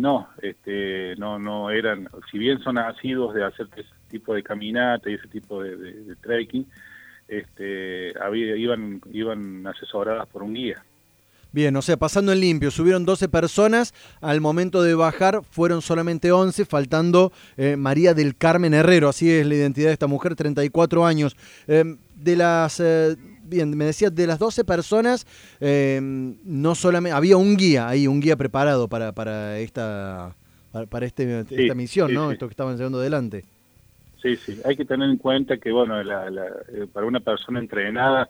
no, este, no, no eran, si bien son nacidos de hacer ese tipo de caminata y ese tipo de, trekking, este, iban, iban asesoradas por un guía. Bien, o sea, pasando en limpio, subieron 12 personas, al momento de bajar fueron solamente 11, faltando eh, María del Carmen Herrero, así es la identidad de esta mujer, 34 años. Em, de las, eh, bien, me decía, de las 12 personas, em, no solamente, había un guía ahí, un guía preparado para, para esta, para, este, esta misión, ¿no? Esto que estaban llevando adelante. Sí, sí, hay que tener en cuenta que, bueno, eh, para una persona entrenada,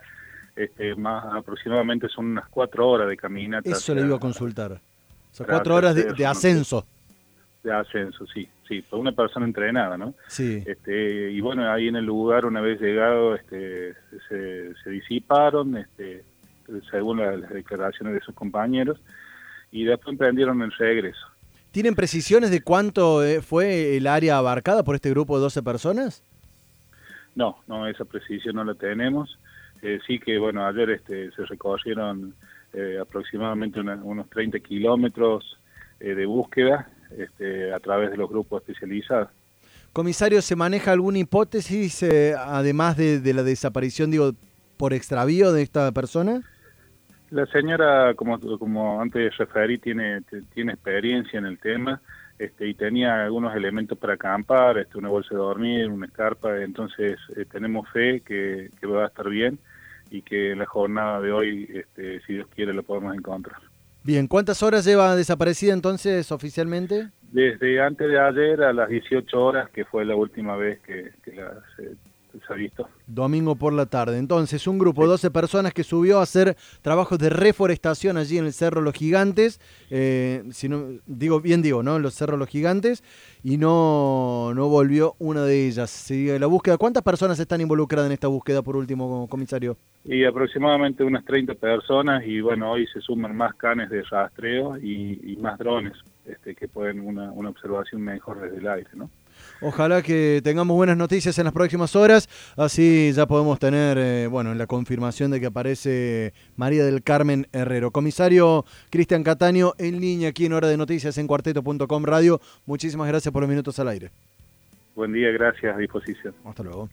este, más aproximadamente son unas cuatro horas de caminata. Eso le iba a consultar. Son cuatro horas de, ascenso. De ascenso, sí, sí, para una persona entrenada, ¿no? Sí. Este, y bueno, ahí en el lugar, una vez llegado, este, se, disiparon, este, según las, declaraciones de sus compañeros, y después emprendieron el regreso. ¿Tienen precisiones de cuánto eh, fue el área abarcada por este grupo de 12 personas? No, no, esa precisión no la tenemos. Eh, sí que, bueno, ayer este, se recorrieron eh, aproximadamente unos 30 kilómetros eh, de búsqueda este, a través de los grupos especializados. Comisario, ¿se maneja alguna hipótesis, además de, la desaparición, digo, por extravío de esta persona? La señora, como, como antes referí, tiene, tiene experiencia en el tema este, y tenía algunos elementos para acampar, este, una bolsa de dormir, una escarpa, entonces tenemos fe que, que va a estar bien y que en la jornada de hoy, este, si Dios quiere, lo podemos encontrar. Bien, ¿cuántas horas lleva desaparecida entonces oficialmente? Desde antes de ayer a las 18 horas, que fue la última vez que, la, se, se ha visto. Domingo por la tarde. Entonces, un grupo de 12 personas que subió a hacer trabajos de reforestación allí en el Cerro Los Gigantes, eh, si no, digo, bien digo, ¿no? En los Cerros Los Gigantes, y no, no volvió una de ellas. Sigue la búsqueda. ¿Cuántas personas están involucradas en esta búsqueda, por último, comisario? Y aproximadamente unas 30 personas, y bueno, hoy se suman más canes de rastreo y, más drones este, que pueden una, una observación mejor desde el aire, ¿no? Ojalá que tengamos buenas noticias en las próximas horas, así ya podemos tener, eh, bueno, la confirmación de que aparece María del Carmen Herrero. Comisario Cristian Cataño, en línea aquí en Hora de Noticias en cuarteto.com Radio. Muchísimas gracias por los minutos al aire. Buen día, gracias, a disposición. Hasta luego.